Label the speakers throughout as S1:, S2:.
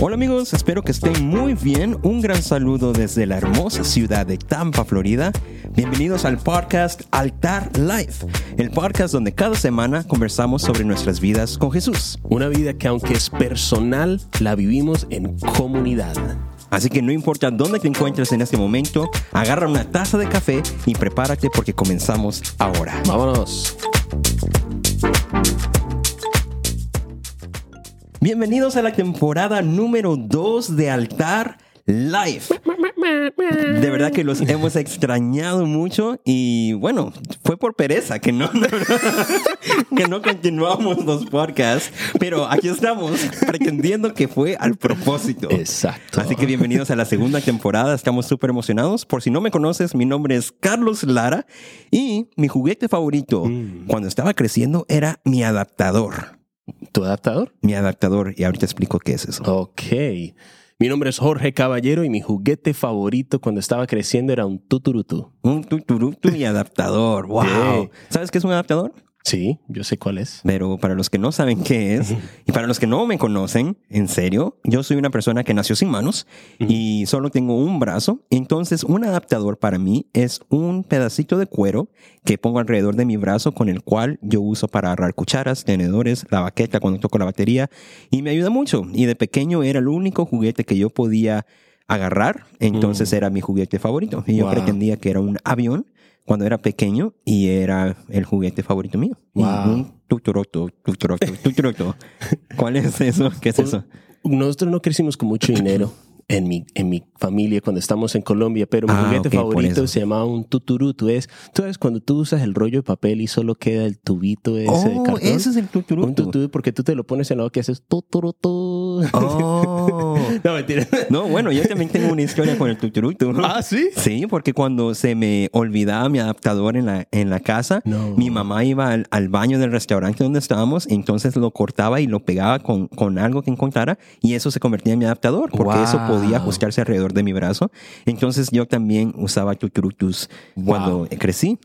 S1: Hola amigos, espero que estén muy bien. Un gran saludo desde la hermosa ciudad de Tampa, Florida. Bienvenidos al podcast Altar Life, el podcast donde cada semana conversamos sobre nuestras vidas con Jesús.
S2: Una vida que aunque es personal, la vivimos en comunidad.
S1: Así que no importa dónde te encuentres en este momento, agarra una taza de café y prepárate porque comenzamos ahora.
S2: Vámonos.
S1: Bienvenidos a la temporada número 2 de Altar Life. De verdad que los hemos extrañado mucho y bueno, fue por pereza que no, que no continuamos los podcasts, pero aquí estamos pretendiendo que fue al propósito.
S2: Exacto.
S1: Así que bienvenidos a la segunda temporada, estamos súper emocionados. Por si no me conoces, mi nombre es Carlos Lara y mi juguete favorito cuando estaba creciendo era mi adaptador.
S2: ¿Tu adaptador?
S1: Mi adaptador, y ahorita explico qué es eso.
S2: Ok. Mi nombre es Jorge Caballero y mi juguete favorito cuando estaba creciendo era un tuturutu.
S1: Un tuturutu y adaptador. ¡Wow!
S2: Sí.
S1: ¿Sabes qué es un adaptador?
S2: Sí, yo sé cuál es.
S1: Pero para los que no saben qué es, y para los que no me conocen, en serio, yo soy una persona que nació sin manos y solo tengo un brazo. Entonces, un adaptador para mí es un pedacito de cuero que pongo alrededor de mi brazo con el cual yo uso para agarrar cucharas, tenedores, la baqueta cuando toco la batería y me ayuda mucho. Y de pequeño era el único juguete que yo podía agarrar, entonces era mi juguete favorito. Y yo
S2: Wow.
S1: pretendía que era un avión cuando era pequeño y era el juguete favorito mío. Y un tuturoto, tuturoto, tuturoto. ¿Cuál es eso? ¿Qué es eso?
S2: Nosotros no crecimos con mucho dinero en mi, en mi familia cuando estamos en Colombia, pero mi
S1: Ah,
S2: juguete favorito
S1: eso.
S2: se llamaba un tuturutu. Es, tú sabes, cuando tú usas el rollo de papel y solo queda el tubito ese de
S1: Oh,
S2: cartón.
S1: ese es el tuturuto.
S2: Un tutú, porque tú te lo pones en la boca y haces tuturutu.
S1: Oh.
S2: No, mentira.
S1: No, bueno, yo también tengo una historia con el tuturuto.
S2: ¿Ah, sí?
S1: Sí, porque cuando se me olvidaba mi adaptador en la, en la casa,
S2: No.
S1: mi mamá iba al, al baño del restaurante donde estábamos, entonces lo cortaba y lo pegaba con, con algo que encontrara y eso se convertía en mi adaptador, porque eso
S2: Wow.
S1: Podía ajustarse alrededor de mi brazo. Entonces yo también usaba tuturutus cuando crecí.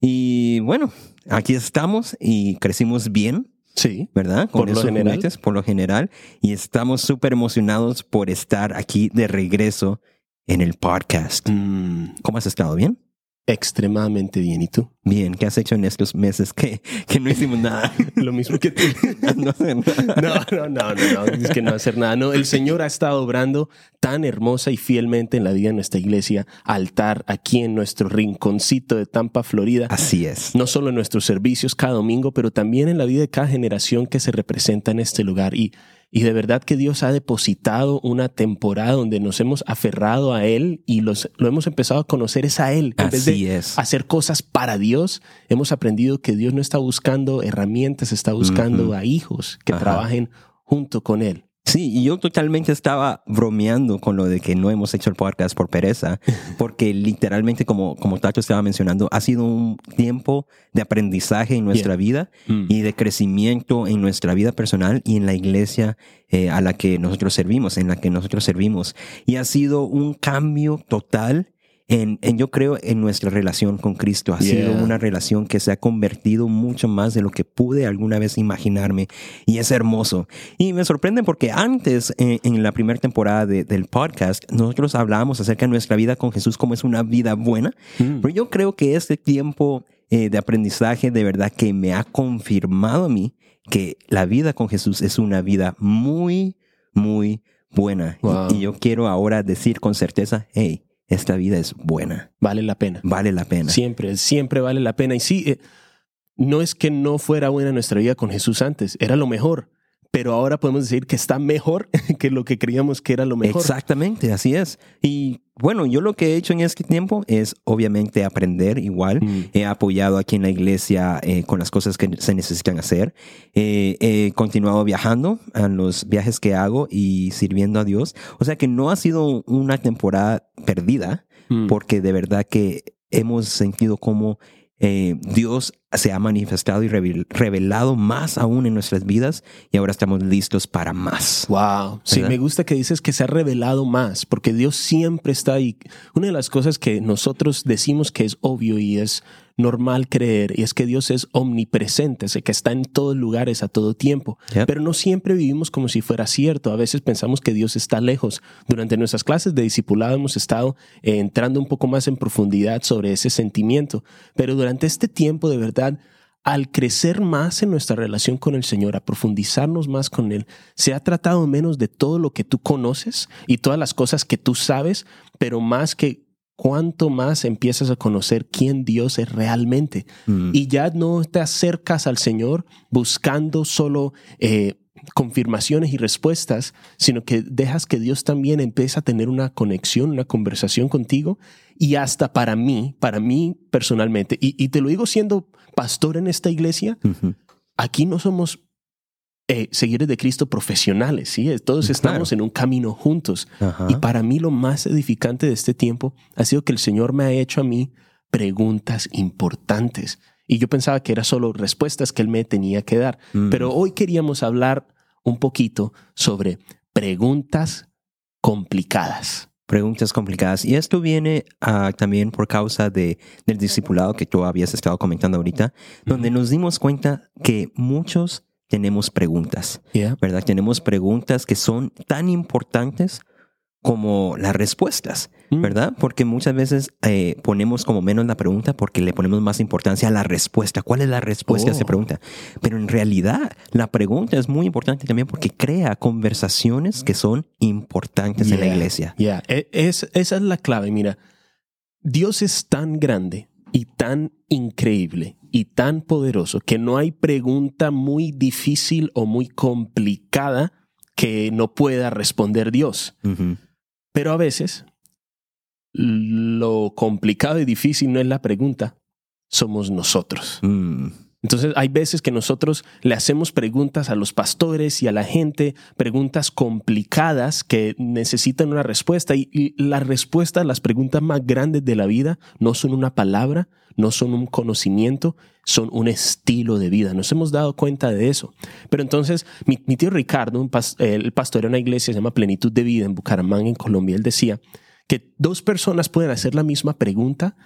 S1: Y bueno, aquí estamos y crecimos bien.
S2: Sí.
S1: ¿verdad? Con
S2: Por lo general.
S1: juguetes, por lo general. Y estamos súper emocionados por estar aquí de regreso en el podcast.
S2: Mm,
S1: ¿Cómo has estado? ¿Bien?
S2: Extremadamente bien. ¿Y tú?
S1: Bien. ¿Qué has hecho en estos meses que, que no hicimos nada?
S2: Lo mismo que tú.
S1: no sé nada.
S2: No, no, no, no, no, es que no hacer nada. No, el Señor ha estado obrando tan hermosa y fielmente en la vida de nuestra iglesia, altar aquí en nuestro rinconcito de Tampa, Florida.
S1: Así es.
S2: No solo en nuestros servicios cada domingo, pero también en la vida de cada generación que se representa en este lugar. Y, y de verdad que Dios ha depositado una temporada donde nos hemos aferrado a Él y los, lo hemos empezado a conocer es a Él. En vez
S1: Así
S2: de
S1: es.
S2: hacer cosas para Dios, hemos aprendido que Dios no está buscando herramientas, está buscando a hijos que
S1: Ajá.
S2: trabajen junto con Él.
S1: Sí, y yo totalmente estaba bromeando con lo de que no hemos hecho el podcast por pereza, porque literalmente, como, como Tato estaba mencionando, ha sido un tiempo de aprendizaje en nuestra vida
S2: Mm.
S1: y de crecimiento en nuestra vida personal y en la iglesia eh, a la que nosotros servimos, en la que nosotros servimos. Y ha sido un cambio total en, en, yo creo, en nuestra relación con Cristo. Ha sido una relación que se ha convertido mucho más de lo que pude alguna vez imaginarme. Y es hermoso. Y me sorprende porque antes, eh, en la primera temporada de- del podcast, nosotros hablábamos acerca de nuestra vida con Jesús como es una vida buena.
S2: Mm.
S1: Pero yo creo que este tiempo eh, de aprendizaje de verdad que me ha confirmado a mí que la vida con Jesús es una vida muy, muy buena. Y-. Y, yo quiero ahora decir con certeza, hey, esta vida es buena,
S2: Vale la pena.
S1: vale la pena.
S2: Siempre, siempre vale la pena. Y sí, eh, no es que no fuera buena nuestra vida con Jesús antes, era lo mejor. Pero ahora podemos decir que está mejor que lo que creíamos que era lo mejor.
S1: Exactamente, así es. Y bueno, yo lo que he hecho en este tiempo es obviamente aprender igual.
S2: Mm.
S1: He apoyado aquí en la iglesia eh, con las cosas que se necesitan hacer. Eh, he continuado viajando en los viajes que hago y sirviendo a Dios. O sea que no ha sido una temporada perdida
S2: Mm.
S1: porque de verdad que hemos sentido como eh, Dios se ha manifestado y revel- revelado más aún en nuestras vidas y ahora estamos listos para más.
S2: Wow. Sí,
S1: ¿Verdad?
S2: me gusta que dices que se ha revelado más, porque Dios siempre está ahí. Una de las cosas que nosotros decimos que es obvio y es normal creer y es que Dios es omnipresente, es que está en todos lugares a todo tiempo, pero no siempre vivimos como si fuera cierto. A veces pensamos que Dios está lejos. Durante nuestras clases de discipulado hemos estado eh, entrando un poco más en profundidad sobre ese sentimiento, pero durante este tiempo de verdad al crecer más en nuestra relación con el Señor, a profundizarnos más con Él, se ha tratado menos de todo lo que tú conoces y todas las cosas que tú sabes, pero más que cuánto más empiezas a conocer quién Dios es realmente.
S1: Mm.
S2: Y ya no te acercas al Señor buscando solo eh, confirmaciones y respuestas, sino que dejas que Dios también empiece a tener una conexión, una conversación contigo. Y hasta para mí, para mí personalmente, y, y te lo digo siendo pastor en esta iglesia, aquí no somos eh, seguidores de Cristo profesionales, ¿sí? Todos estamos en un camino juntos.
S1: Ajá.
S2: Y para mí lo más edificante de este tiempo ha sido que el Señor me ha hecho a mí preguntas importantes. Y yo pensaba que eran solo respuestas que Él me tenía que dar.
S1: Mm.
S2: Pero hoy queríamos hablar un poquito sobre preguntas complicadas.
S1: preguntas complicadas. Y esto viene ah, también por causa de, del discipulado que tú habías estado comentando ahorita, donde nos dimos cuenta que muchos tenemos preguntas,
S2: Yeah.
S1: ¿verdad? Tenemos preguntas que son tan importantes como las respuestas,
S2: Mm.
S1: ¿verdad? Porque muchas veces eh, ponemos como menos la pregunta porque le ponemos más importancia a la respuesta. ¿Cuál es la respuesta a esa
S2: Oh.
S1: pregunta? Pero en realidad la pregunta es muy importante también porque crea conversaciones que son importantes en la
S2: Yeah,
S1: iglesia.
S2: yeah. E- Es, esa es la clave. Mira, Dios es tan grande y tan increíble y tan poderoso que no hay pregunta muy difícil o muy complicada que no pueda responder Dios. Pero a veces lo complicado y difícil no es la pregunta, somos nosotros.
S1: Mm.
S2: Entonces hay veces que nosotros le hacemos preguntas a los pastores y a la gente, preguntas complicadas que necesitan una respuesta y, y la respuesta a las preguntas más grandes de la vida no son una palabra, no son un conocimiento, son un estilo de vida. Nos hemos dado cuenta de eso. Pero entonces mi, tío Ricardo, pas- el pastor de una iglesia se llama Plenitud de Vida en Bucaramanga, en Colombia, él decía que dos personas pueden hacer la misma pregunta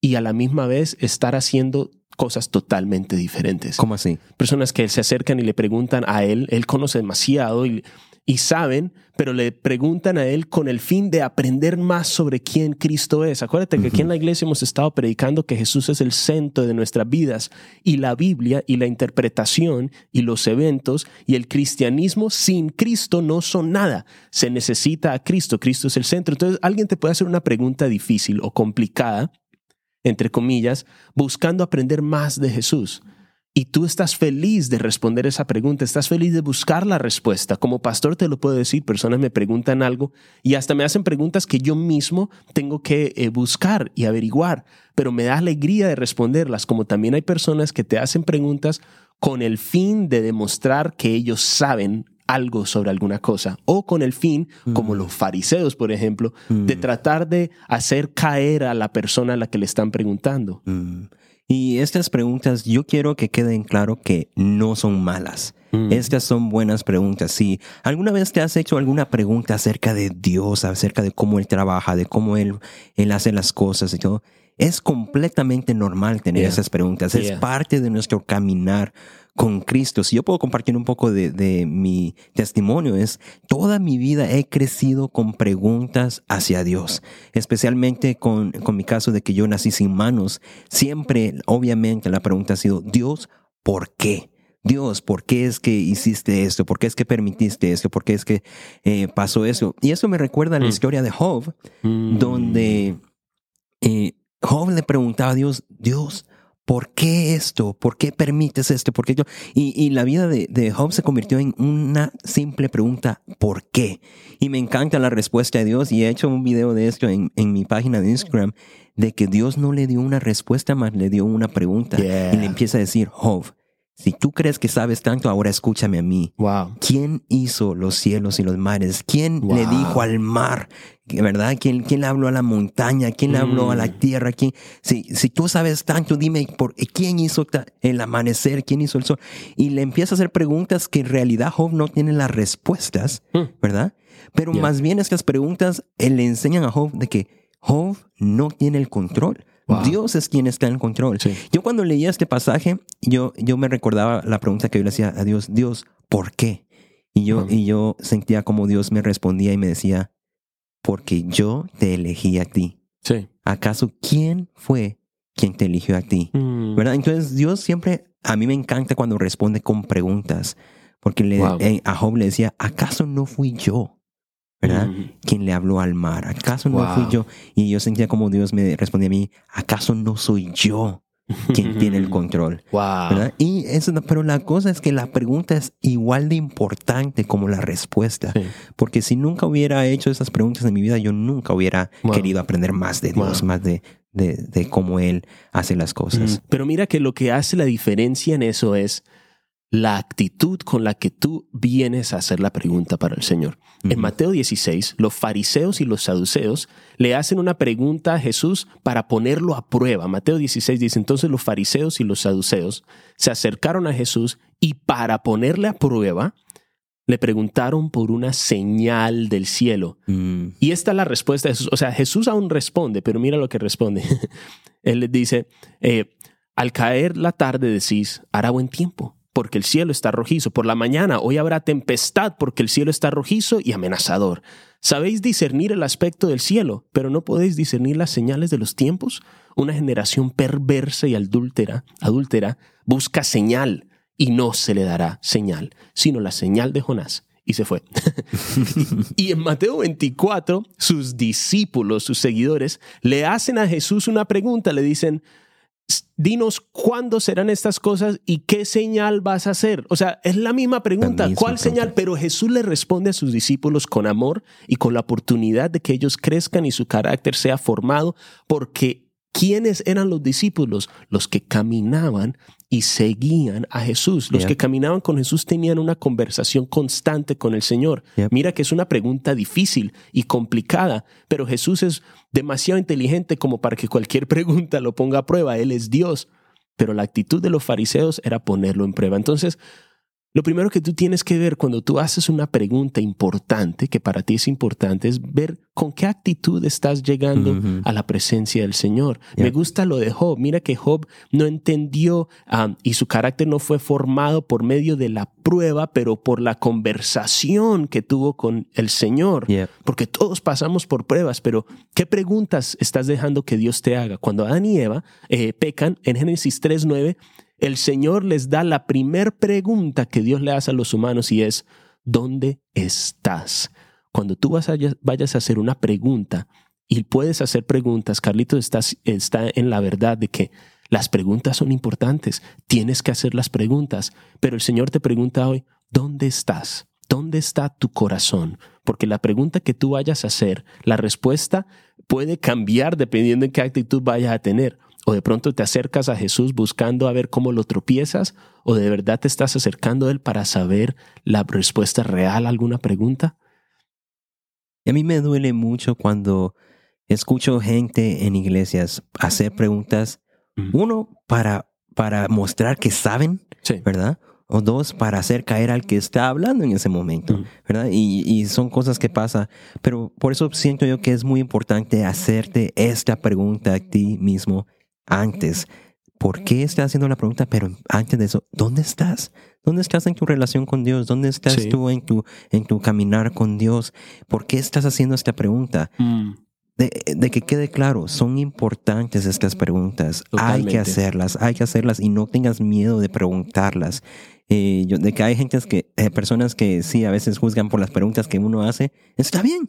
S2: y a la misma vez estar haciendo cosas totalmente diferentes.
S1: ¿Cómo así?
S2: Personas que se acercan y le preguntan a él, él conoce demasiado y, y saben, pero le preguntan a él con el fin de aprender más sobre quién Cristo es. Acuérdate que aquí en la iglesia hemos estado predicando que Jesús es el centro de nuestras vidas y la Biblia y la interpretación y los eventos y el cristianismo sin Cristo no son nada. Se necesita a Cristo, Cristo es el centro. Entonces alguien te puede hacer una pregunta difícil o complicada entre comillas, buscando aprender más de Jesús. Y tú estás feliz de responder esa pregunta, estás feliz de buscar la respuesta. Como pastor te lo puedo decir, personas me preguntan algo y hasta me hacen preguntas que yo mismo tengo que eh, buscar y averiguar, pero me da alegría de responderlas, como también hay personas que te hacen preguntas con el fin de demostrar que ellos saben algo sobre alguna cosa o con el fin, como los fariseos, por ejemplo, de tratar de hacer caer a la persona a la que le están preguntando.
S1: Mm. Y estas preguntas, yo quiero que queden claro que no son malas.
S2: Mm.
S1: Estas son buenas preguntas. Si alguna vez te has hecho alguna pregunta acerca de Dios, acerca de cómo Él trabaja, de cómo Él, él hace las cosas y todo, es completamente normal tener
S2: Yeah.
S1: esas preguntas. Es
S2: Yeah.
S1: parte de nuestro caminar con Cristo. Si yo puedo compartir un poco de, de mi testimonio, es toda mi vida he crecido con preguntas hacia Dios, especialmente con, con mi caso de que yo nací sin manos. Siempre, obviamente, la pregunta ha sido, Dios, ¿por qué? Dios, ¿por qué es que hiciste esto? ¿Por qué es que permitiste esto? ¿Por qué es que eh, pasó eso? Y eso me recuerda a la
S2: Mm.
S1: historia de Job,
S2: Mm.
S1: donde eh, Job le preguntaba a Dios, Dios, ¿por qué esto? ¿Por qué permites esto? ¿Por qué yo? Y, y la vida de, de Job se convirtió en una simple pregunta, ¿por qué? Y me encanta la respuesta de Dios y he hecho un video de esto en, en mi página de Instagram, de que Dios no le dio una respuesta más, le dio una pregunta.
S2: Yeah.
S1: Y le empieza a decir, Job, si tú crees que sabes tanto, ahora escúchame a mí.
S2: Wow.
S1: ¿Quién hizo los cielos y los mares? ¿Quién le dijo al mar? ¿Verdad? ¿Quién, quién le habló a la montaña? ¿Quién habló a la
S2: Mm.
S1: tierra? ¿Quién? Si, si tú sabes tanto, dime por, quién hizo el amanecer, quién hizo el sol. Y le empieza a hacer preguntas que en realidad Job no tiene las respuestas,
S2: Mm.
S1: ¿verdad? Pero
S2: Yeah.
S1: más bien estas preguntas eh, le enseñan a Job de que Job no tiene el control.
S2: Wow.
S1: Dios es quien está en control.
S2: Sí.
S1: Yo cuando leía este pasaje, yo, yo me recordaba la pregunta que yo le hacía a Dios, Dios, ¿por qué? Y yo, y yo sentía como Dios me respondía y me decía, porque yo te elegí a ti.
S2: Sí.
S1: ¿Acaso quién fue quien te eligió a ti?
S2: Mm.
S1: ¿Verdad? Entonces Dios siempre, a mí me encanta cuando responde con preguntas, porque le,
S2: Wow.
S1: eh, a Job le decía, ¿acaso no fui yo? ¿Verdad?
S2: Mm.
S1: Quien le habló al mar, ¿acaso no fui yo? Y yo sentía como Dios me respondía a mí, ¿acaso no soy yo quien tiene el control?
S2: Wow.
S1: ¿verdad? Y eso, pero la cosa es que la pregunta es igual de importante como la respuesta.
S2: Sí.
S1: Porque si nunca hubiera hecho esas preguntas en mi vida, yo nunca hubiera
S2: Wow.
S1: querido aprender más de Dios, más de, de, de cómo Él hace las cosas.
S2: Mm, Pero mira que lo que hace la diferencia en eso es la actitud con la que tú vienes a hacer la pregunta para el Señor. En. Mateo 16, los fariseos y los saduceos le hacen una pregunta a Jesús para ponerlo a prueba. Mateo 16 dice, entonces los fariseos y los saduceos se acercaron a Jesús y para ponerle a prueba, le preguntaron por una señal del cielo.
S1: Mm,
S2: Y esta es la respuesta de Jesús. O sea, Jesús aún responde, pero mira lo que responde. Él les dice, eh, al caer la tarde decís, hará buen tiempo, porque el cielo está rojizo. Por la mañana, hoy habrá tempestad, porque el cielo está rojizo y amenazador. Sabéis discernir el aspecto del cielo, pero no podéis discernir las señales de los tiempos. Una generación perversa y adúltera, adúltera busca señal y no se le dará señal, sino la señal de Jonás. Y se fue. Y en Mateo 24, sus discípulos, sus seguidores, le hacen a Jesús una pregunta, le dicen, dinos cuándo serán estas cosas y qué señal vas a hacer. O sea, es la misma pregunta,
S1: misma
S2: ¿cuál
S1: pregunta.
S2: señal? Pero Jesús le responde a sus discípulos con amor y con la oportunidad de que ellos crezcan y su carácter sea formado, porque ¿quiénes eran los discípulos? Los que caminaban y seguían a Jesús. Los que caminaban con Jesús tenían una conversación constante con el Señor. Mira que es una pregunta difícil y complicada, pero Jesús es demasiado inteligente como para que cualquier pregunta lo ponga a prueba. Él es Dios. Pero la actitud de los fariseos era ponerlo en prueba. Entonces, lo primero que tú tienes que ver cuando tú haces una pregunta importante, que para ti es importante, es ver con qué actitud estás llegando a la presencia del Señor.
S1: Yeah.
S2: Me gusta lo de Job. Mira que Job no entendió y su carácter no fue formado por medio de la prueba, pero por la conversación que tuvo con el Señor.
S1: yeah.
S2: Porque todos pasamos por pruebas, pero ¿qué preguntas estás dejando que Dios te haga? Cuando Adán y Eva eh, pecan, en Génesis 3.9, el Señor les da la primer pregunta que Dios le hace a los humanos y es, ¿dónde estás? Cuando tú vas a- vayas a hacer una pregunta y puedes hacer preguntas, Carlitos está, está en la verdad de que las preguntas son importantes, tienes que hacer las preguntas, pero el Señor te pregunta hoy, ¿dónde estás? ¿Dónde está tu corazón? Porque la pregunta que tú vayas a hacer, la respuesta puede cambiar dependiendo en qué actitud vayas a tener. O de pronto te acercas a Jesús buscando a ver cómo lo tropiezas, o de verdad te estás acercando a Él para saber la respuesta real a alguna pregunta.
S1: Y a mí me duele mucho cuando escucho gente en iglesias hacer preguntas,
S2: Ujú.
S1: uno, para, para mostrar que saben,
S2: Sí.
S1: ¿verdad? O dos, para hacer caer al que está hablando en ese momento,
S2: Ujú.
S1: ¿verdad? Y, y son cosas que pasan. Pero por eso siento yo que es muy importante hacerte esta pregunta a ti mismo antes. ¿Por qué estás haciendo la pregunta? Pero antes de eso, ¿dónde estás? ¿Dónde estás en tu relación con Dios? ¿Dónde estás
S2: Sí.
S1: tú en tu, en tu caminar con Dios? ¿Por qué estás haciendo esta pregunta?
S2: Mm,
S1: De, de que quede claro, son importantes estas preguntas. Hay que hacerlas, hay que hacerlas y no tengas miedo de preguntarlas. Eh, yo- de que hay gente que, eh, personas que sí, a veces juzgan por las preguntas que uno hace. Está bien,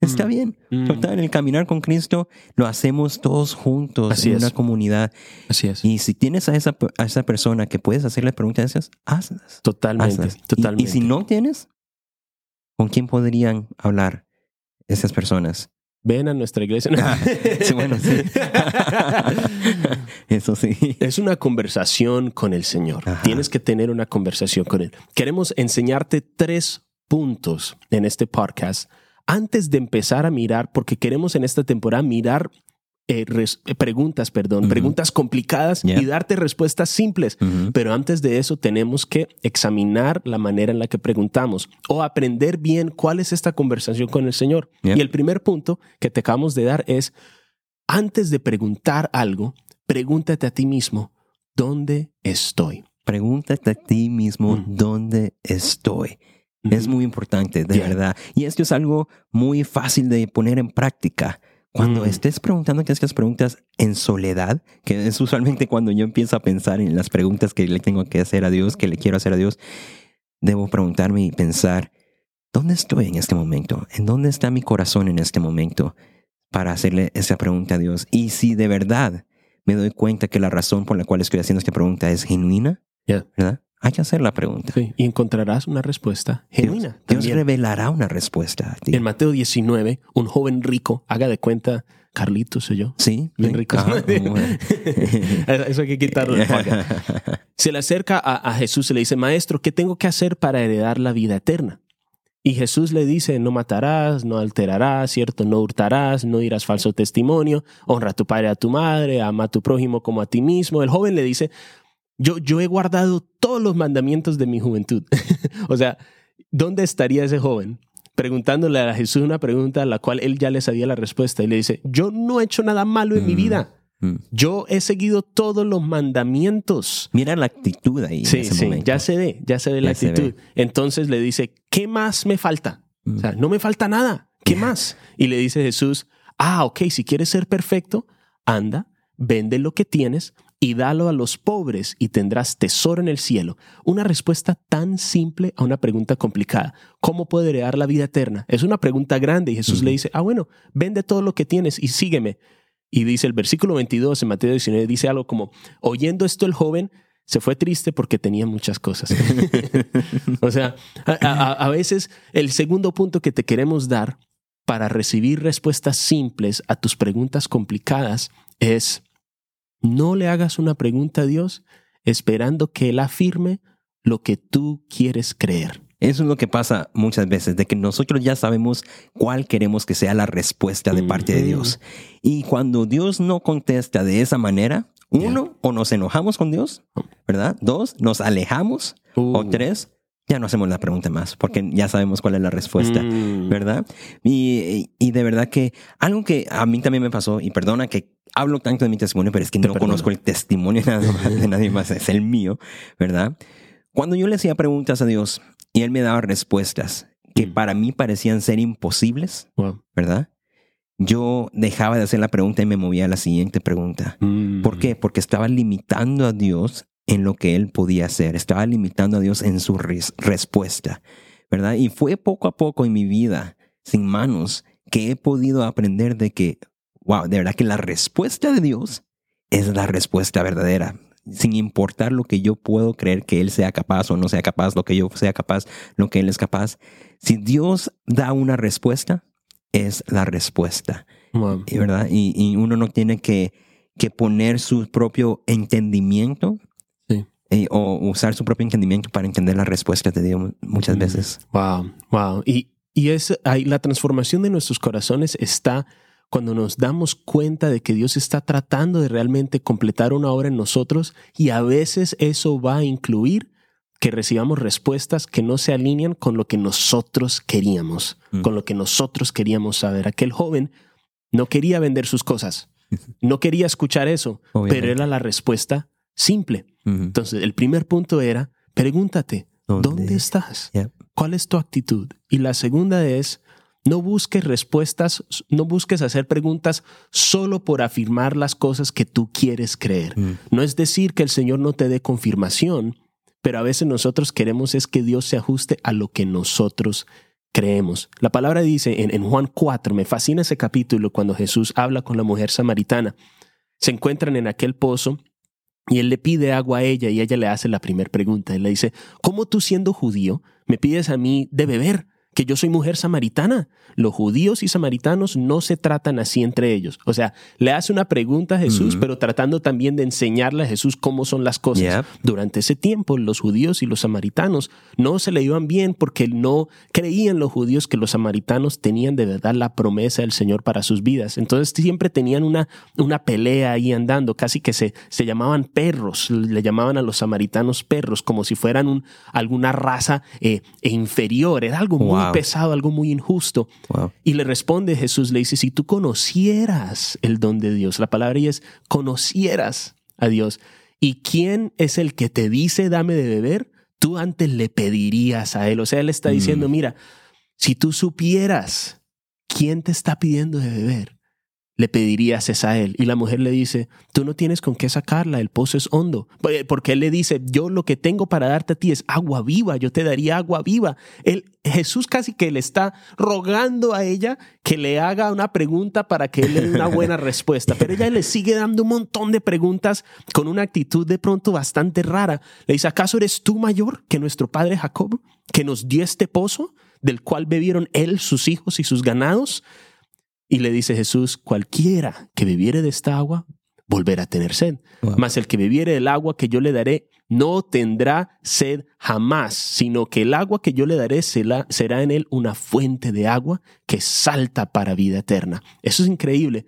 S1: está
S2: Mm.
S1: bien.
S2: mm.
S1: Total, el caminar con Cristo lo hacemos todos juntos
S2: Así
S1: en
S2: es.
S1: una comunidad.
S2: Así es.
S1: Y si tienes a esa, a esa persona que puedes hacerle preguntas esas, hazlas.
S2: Totalmente.
S1: hazlas. Y-
S2: Totalmente.
S1: Y, si no tienes, ¿con quién podrían hablar esas personas?
S2: Ven a nuestra iglesia.
S1: Sí, bueno, sí. Eso sí.
S2: Es una conversación con el Señor.
S1: Ajá.
S2: Tienes que tener una conversación con Él. Queremos enseñarte tres puntos en este podcast antes de empezar a mirar, porque queremos en esta temporada mirar eh, res- eh, preguntas, perdón, preguntas complicadas
S1: Yeah.
S2: y darte respuestas simples.
S1: Ujú.
S2: Pero antes de eso tenemos que examinar la manera en la que preguntamos o aprender bien cuál es esta conversación con el Señor.
S1: Yeah.
S2: Y el primer punto que te acabamos de dar es antes de preguntar algo, pregúntate a ti mismo, ¿dónde estoy?
S1: Pregúntate a ti mismo,
S2: Mm.
S1: ¿dónde estoy? Es muy importante, de
S2: Yeah.
S1: verdad. Y esto es algo muy fácil de poner en práctica. Cuando
S2: Mm.
S1: estés preguntándote estas preguntas en soledad, que es usualmente cuando yo empiezo a pensar en las preguntas que le tengo que hacer a Dios, que le quiero hacer a Dios, debo preguntarme y pensar, ¿dónde estoy en este momento? ¿En dónde está mi corazón en este momento? Para hacerle esa pregunta a Dios. Y si de verdad me doy cuenta que la razón por la cual estoy haciendo esta pregunta es genuina,
S2: Yeah.
S1: ¿verdad? Hay que hacer la pregunta.
S2: Sí, y encontrarás una respuesta genuina.
S1: Dios, Dios revelará una respuesta a ti.
S2: En Mateo 19, un joven rico, haga de cuenta, Carlitos soy yo.
S1: Sí,
S2: Bien rico.
S1: Bueno.
S2: Eso hay que quitarlo. Se le acerca a, a Jesús y le dice, Maestro, ¿qué tengo que hacer para heredar la vida eterna? Y Jesús le dice, no matarás, no alterarás, ¿cierto? No hurtarás, no dirás falso testimonio, honra a tu padre y a tu madre, ama a tu prójimo como a ti mismo. El joven le dice, yo, yo he guardado todos los mandamientos de mi juventud. o sea, ¿dónde estaría ese joven? Preguntándole a Jesús una pregunta a la cual él ya le sabía la respuesta y le dice, yo no he hecho nada malo en mi
S1: Mm.
S2: vida.
S1: Mm.
S2: Yo he seguido todos los mandamientos.
S1: Mira la actitud ahí
S2: Sí,
S1: en ese
S2: sí,
S1: momento.
S2: ya se ve, ya se ve la
S1: Ya
S2: actitud.
S1: ve.
S2: Entonces le dice, ¿qué más me falta?
S1: Mm.
S2: O sea, no me falta nada. ¿Qué más? Y le dice Jesús, ah, ok, si quieres ser perfecto, anda, vende lo que tienes y dalo a los pobres y tendrás tesoro en el cielo. Una respuesta tan simple a una pregunta complicada. ¿Cómo puedo heredar la vida eterna? Es una pregunta grande y Jesús le dice, ah, bueno, vende todo lo que tienes y sígueme. Y dice el versículo 22 en Mateo 19, dice algo como, oyendo esto el joven se fue triste porque tenía muchas cosas. o sea, a, a- a veces el segundo punto que te queremos dar para recibir respuestas simples a tus preguntas complicadas es no le hagas una pregunta a Dios esperando que Él afirme lo que tú quieres creer.
S1: Eso es lo que pasa muchas veces, de que nosotros ya sabemos cuál queremos que sea la respuesta de parte de. Dios. Y cuando Dios no contesta de esa manera, uno, o nos enojamos con Dios, ¿verdad? Dos, nos alejamos. O
S2: Uh.
S1: tres, ya no hacemos la pregunta más, porque ya sabemos cuál es la respuesta.
S2: Mm.
S1: ¿verdad? Y, y de verdad que algo que a mí también me pasó, y perdona que hablo tanto de mi testimonio, pero es que
S2: Te
S1: no
S2: perdono.
S1: conozco el testimonio de nadie, más, de nadie más, es el mío, ¿verdad? Cuando yo le hacía preguntas a Dios y Él me daba respuestas que
S2: Mm.
S1: para mí parecían ser imposibles,
S2: Wow.
S1: ¿verdad? Yo dejaba de hacer la pregunta y me movía a la siguiente pregunta.
S2: Mm.
S1: ¿Por qué? Porque estaba limitando a Dios en lo que él podía hacer. Estaba limitando a Dios en su res- respuesta, ¿verdad? Y fue poco a poco en mi vida, sin manos, que he podido aprender de que, wow, de verdad que la respuesta de Dios es la respuesta verdadera. Sin importar lo que yo puedo creer que Él sea capaz o no sea capaz, lo que yo sea capaz, lo que Él es capaz. Si Dios da una respuesta, es la respuesta.
S2: Wow.
S1: Y, ¿verdad? Y, y uno no tiene que, que poner su propio entendimiento. Eh, o usar su propio entendimiento para entender la respuesta de Dios muchas
S2: Mm.
S1: veces.
S2: Wow, wow. Y, y es ahí la transformación de nuestros corazones está cuando nos damos cuenta de que Dios está tratando de realmente completar una obra en nosotros y a veces eso va a incluir que recibamos respuestas que no se alinean con lo que nosotros queríamos,
S1: Mm.
S2: con lo que nosotros queríamos saber. Aquel joven no quería vender sus cosas, no quería escuchar eso, pero era la respuesta simple. Entonces, el primer punto era, pregúntate, ¿dónde estás?
S1: Yeah.
S2: ¿Cuál es tu actitud? Y la segunda es, no busques respuestas, no busques hacer preguntas solo por afirmar las cosas que tú quieres creer.
S1: Mm.
S2: No es decir que el Señor no te dé confirmación, pero a veces nosotros queremos es que Dios se ajuste a lo que nosotros creemos. La palabra dice en, en Juan 4, me fascina ese capítulo cuando Jesús habla con la mujer samaritana. Se encuentran en aquel pozo y él le pide agua a ella y ella le hace la primera pregunta. Él le dice, ¿cómo tú siendo judío me pides a mí de beber? Que yo soy mujer samaritana. Los judíos y samaritanos no se tratan así entre ellos. O sea, le hace una pregunta a Jesús,
S1: Ujú.
S2: pero tratando también de enseñarle a Jesús cómo son las cosas.
S1: Yep.
S2: Durante ese tiempo, los judíos y los samaritanos no se le iban bien porque no creían los judíos que los samaritanos tenían de verdad la promesa del Señor para sus vidas. Entonces siempre tenían una, una pelea ahí andando, casi que se, se llamaban perros, le llamaban a los samaritanos perros, como si fueran un, alguna raza eh, e inferior. Era algo muy
S1: Wow.
S2: pesado, algo muy injusto.
S1: Wow.
S2: Y le responde Jesús, le dice, si tú conocieras el don de Dios, la palabra ahí es conocieras a Dios. ¿Y quién es el que te dice dame de beber? Tú antes le pedirías a él. O sea, él está diciendo,
S1: Mm.
S2: mira, si tú supieras quién te está pidiendo de beber, le pedirías es a él. Y la mujer le dice, tú no tienes con qué sacarla, el pozo es hondo. Porque él le dice, yo lo que tengo para darte a ti es agua viva, yo te daría agua viva. Él, Jesús casi que le está rogando a ella que le haga una pregunta para que él le dé una buena respuesta. Pero ella le sigue dando un montón de preguntas con una actitud de pronto bastante rara. Le dice, ¿acaso eres tú mayor que nuestro padre Jacob, que nos dio este pozo del cual bebieron él, sus hijos y sus ganados? Y le dice Jesús, cualquiera que bebiere de esta agua volverá a tener sed.
S1: Wow.
S2: Mas el que bebiere del agua que yo le daré no tendrá sed jamás, sino que el agua que yo le daré será, será en él una fuente de agua que salta para vida eterna. Eso es increíble.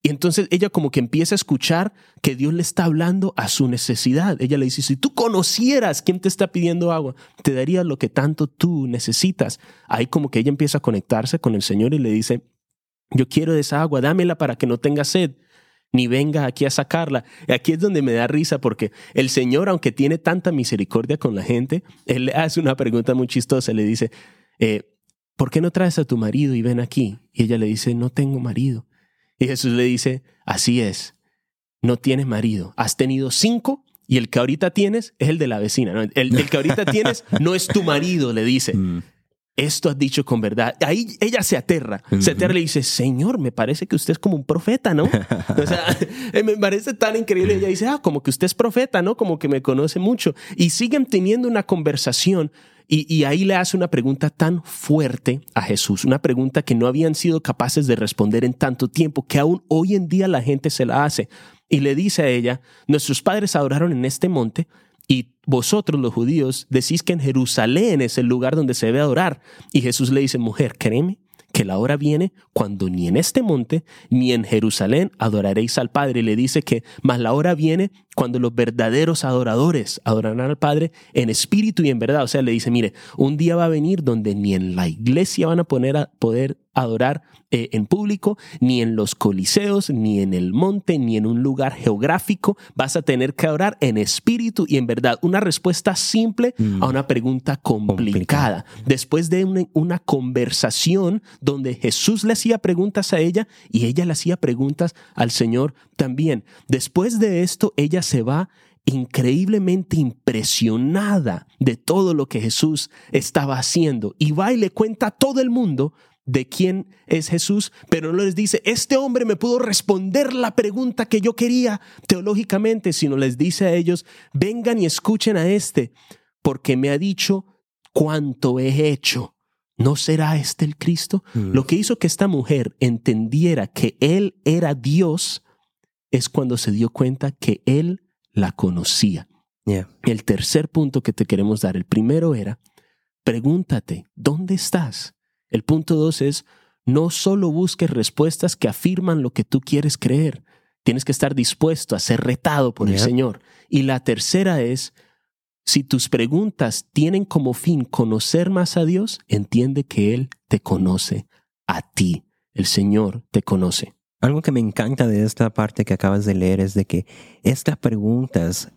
S2: Y entonces ella como que empieza a escuchar que Dios le está hablando a su necesidad. Ella le dice, si tú conocieras quién te está pidiendo agua, te daría lo que tanto tú necesitas. Ahí como que ella empieza a conectarse con el Señor y le dice, yo quiero de esa agua, dámela para que no tenga sed, ni venga aquí a sacarla. Y aquí es donde me da risa porque el Señor, aunque tiene tanta misericordia con la gente, Él le hace una pregunta muy chistosa, le dice, eh, ¿por qué no traes a tu marido y ven aquí? Y ella le dice, no tengo marido. Y Jesús le dice, así es, no tienes marido, has tenido cinco y el que ahorita tienes es el de la vecina. ¿no? El, que ahorita tienes no es tu marido, le dice
S1: Mm.
S2: Esto has dicho con verdad. Ahí ella se aterra, se aterra y le dice, Señor, me parece que usted es como un profeta, ¿no? o sea, me parece tan increíble. Ella dice, ah, como que usted es profeta, ¿no? Como que me conoce mucho. Y siguen teniendo una conversación. Y, y ahí le hace una pregunta tan fuerte a Jesús, una pregunta que no habían sido capaces de responder en tanto tiempo, que aún hoy en día la gente se la hace. Y le dice a ella, nuestros padres adoraron en este monte, y vosotros los judíos decís que en Jerusalén es el lugar donde se debe adorar. Y Jesús le dice, mujer, créeme que la hora viene cuando ni en este monte ni en Jerusalén adoraréis al Padre. Y le dice que más la hora viene cuando los verdaderos adoradores adorarán al Padre en espíritu y en verdad. O sea, le dice, mire, un día va a venir donde ni en la iglesia van a poner a poder adorar eh, en público, ni en los coliseos, ni en el monte, ni en un lugar geográfico. Vas a tener que adorar en espíritu y en verdad. Una respuesta simple
S1: Mm.
S2: a una pregunta complicada. Después de una, una conversación donde Jesús le hacía preguntas a ella y ella le hacía preguntas al Señor también. Después de esto, ella se va increíblemente impresionada de todo lo que Jesús estaba haciendo y va y le cuenta a todo el mundo de quién es Jesús, pero no les dice, este hombre me pudo responder la pregunta que yo quería teológicamente, sino les dice a ellos, vengan y escuchen a este, porque me ha dicho cuánto he hecho. ¿No será este el Cristo?
S1: Mm.
S2: Lo que hizo que esta mujer entendiera que él era Dios es cuando se dio cuenta que él la conocía.
S1: Yeah.
S2: El tercer punto que te queremos dar, el primero era, pregúntate, ¿dónde estás? El punto dos es, no solo busques respuestas que afirman lo que tú quieres creer, tienes que estar dispuesto a ser retado por el. Señor. Y la tercera es, si tus preguntas tienen como fin conocer más a Dios, entiende que Él te conoce a ti. El Señor te conoce.
S1: Algo que me encanta de esta parte que acabas de leer es de que estas preguntas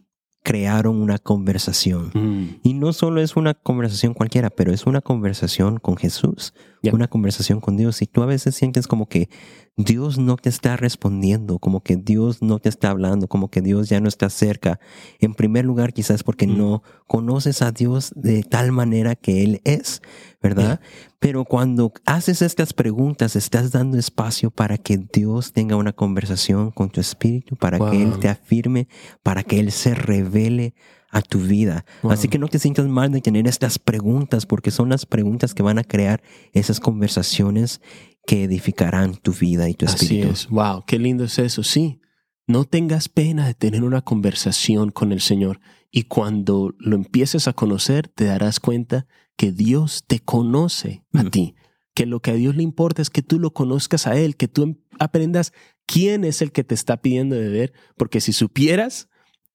S1: crearon una conversación.
S2: Mm,
S1: Y no solo es una conversación cualquiera, pero es una conversación con Jesús, Una conversación con Dios. Y tú a veces sientes como que Dios no te está respondiendo, como que Dios no te está hablando, como que Dios ya no está cerca. En primer lugar, quizás porque
S2: Mm.
S1: no conoces a Dios de tal manera que Él es, ¿verdad? Pero cuando haces estas preguntas, estás dando espacio para que Dios tenga una conversación con tu espíritu, para que Él te afirme, para que Él se revele a tu vida.
S2: Wow.
S1: Así que no te sientas mal de tener estas preguntas, porque son las preguntas que van a crear esas conversaciones que edificarán tu vida y tu
S2: Así
S1: espíritu.
S2: es. Wow, qué lindo es eso. Sí. No tengas pena de tener una conversación con el Señor y cuando lo empieces a conocer te darás cuenta que Dios te conoce a
S1: Mm.
S2: ti, que lo que a Dios le importa es que tú lo conozcas a Él, que tú em- aprendas quién es el que te está pidiendo de beber, porque si supieras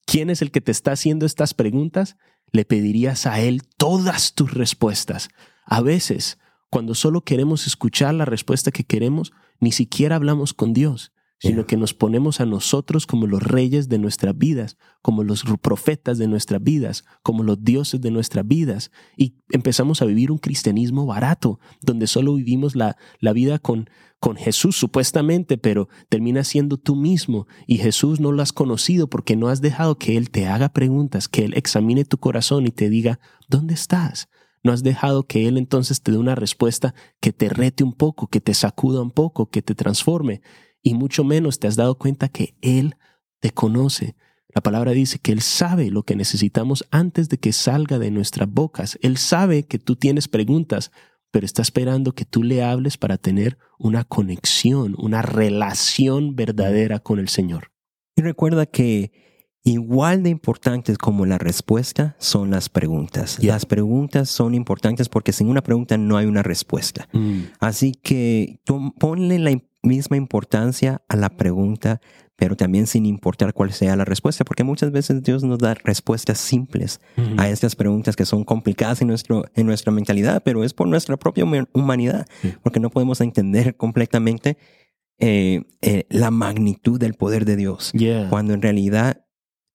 S2: quién es el que te está haciendo estas preguntas, le pedirías a Él todas tus respuestas. A veces cuando solo queremos escuchar la respuesta que queremos, ni siquiera hablamos con Dios, sino que nos ponemos a nosotros como los reyes de nuestras vidas, como los profetas de nuestras vidas, como los dioses de nuestras vidas, y empezamos a vivir un cristianismo barato, donde solo vivimos la, la vida con, con Jesús supuestamente, pero termina siendo tú mismo, y Jesús no lo has conocido porque no has dejado que Él te haga preguntas, que Él examine tu corazón y te diga, ¿dónde estás? No has dejado que Él entonces te dé una respuesta que te rete un poco, que te sacuda un poco, que te transforme y mucho menos te has dado cuenta que Él te conoce. La palabra dice que Él sabe lo que necesitamos antes de que salga de nuestras bocas. Él sabe que tú tienes preguntas, pero está esperando que tú le hables para tener una conexión, una relación verdadera con el Señor.
S1: Y recuerda que igual de importantes como la respuesta son las preguntas. Las preguntas son importantes porque sin una pregunta no hay una respuesta. Mm. Así que ponle la misma importancia a la pregunta, pero también sin importar cuál sea la respuesta, porque muchas veces Dios nos da respuestas simples a estas preguntas que son complicadas en, nuestro, en nuestra mentalidad, pero es por nuestra propia humanidad, porque no podemos entender completamente eh, eh, la magnitud del poder de Dios, cuando en realidad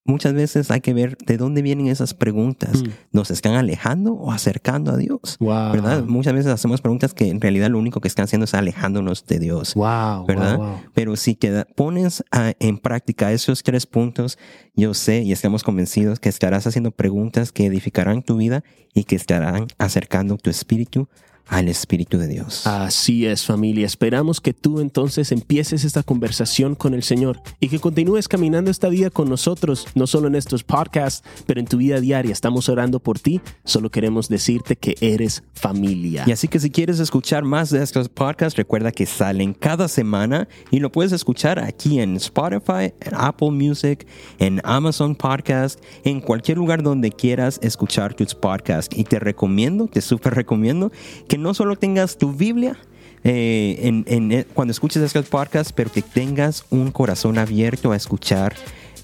S1: muchas veces hay que ver de dónde vienen esas preguntas. Mm. ¿Nos están alejando o acercando a Dios? ¿Verdad? Muchas veces hacemos preguntas que en realidad lo único que están haciendo es alejándonos de Dios.
S2: Wow,
S1: ¿Verdad? Pero si pones en práctica esos tres puntos, yo sé y estamos convencidos que estarás haciendo preguntas que edificarán tu vida y que estarán acercando tu espíritu al Espíritu de Dios.
S2: Así es familia, esperamos que tú entonces empieces esta conversación con el Señor y que continúes caminando esta vida con nosotros, no solo en estos podcasts, pero en tu vida diaria. Estamos orando por ti, solo queremos decirte que eres familia.
S1: Y así que si quieres escuchar más de estos podcasts, recuerda que salen cada semana y lo puedes escuchar aquí en Spotify, en Apple Music, en Amazon Podcast, en cualquier lugar donde quieras escuchar tus podcasts. Y te recomiendo, te súper recomiendo que no solo tengas tu Biblia eh, en, eh, cuando escuches estos podcasts, pero que tengas un corazón abierto a escuchar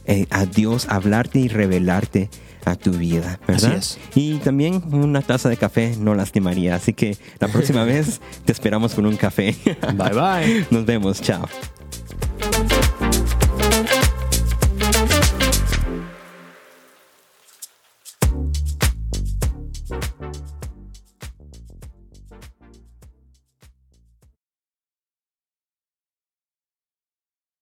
S1: eh, a Dios hablarte y revelarte a tu vida, ¿verdad? Y también una taza de café no lastimaría. Así que la próxima vez te esperamos con un café.
S2: Bye bye.
S1: Nos vemos. Chao.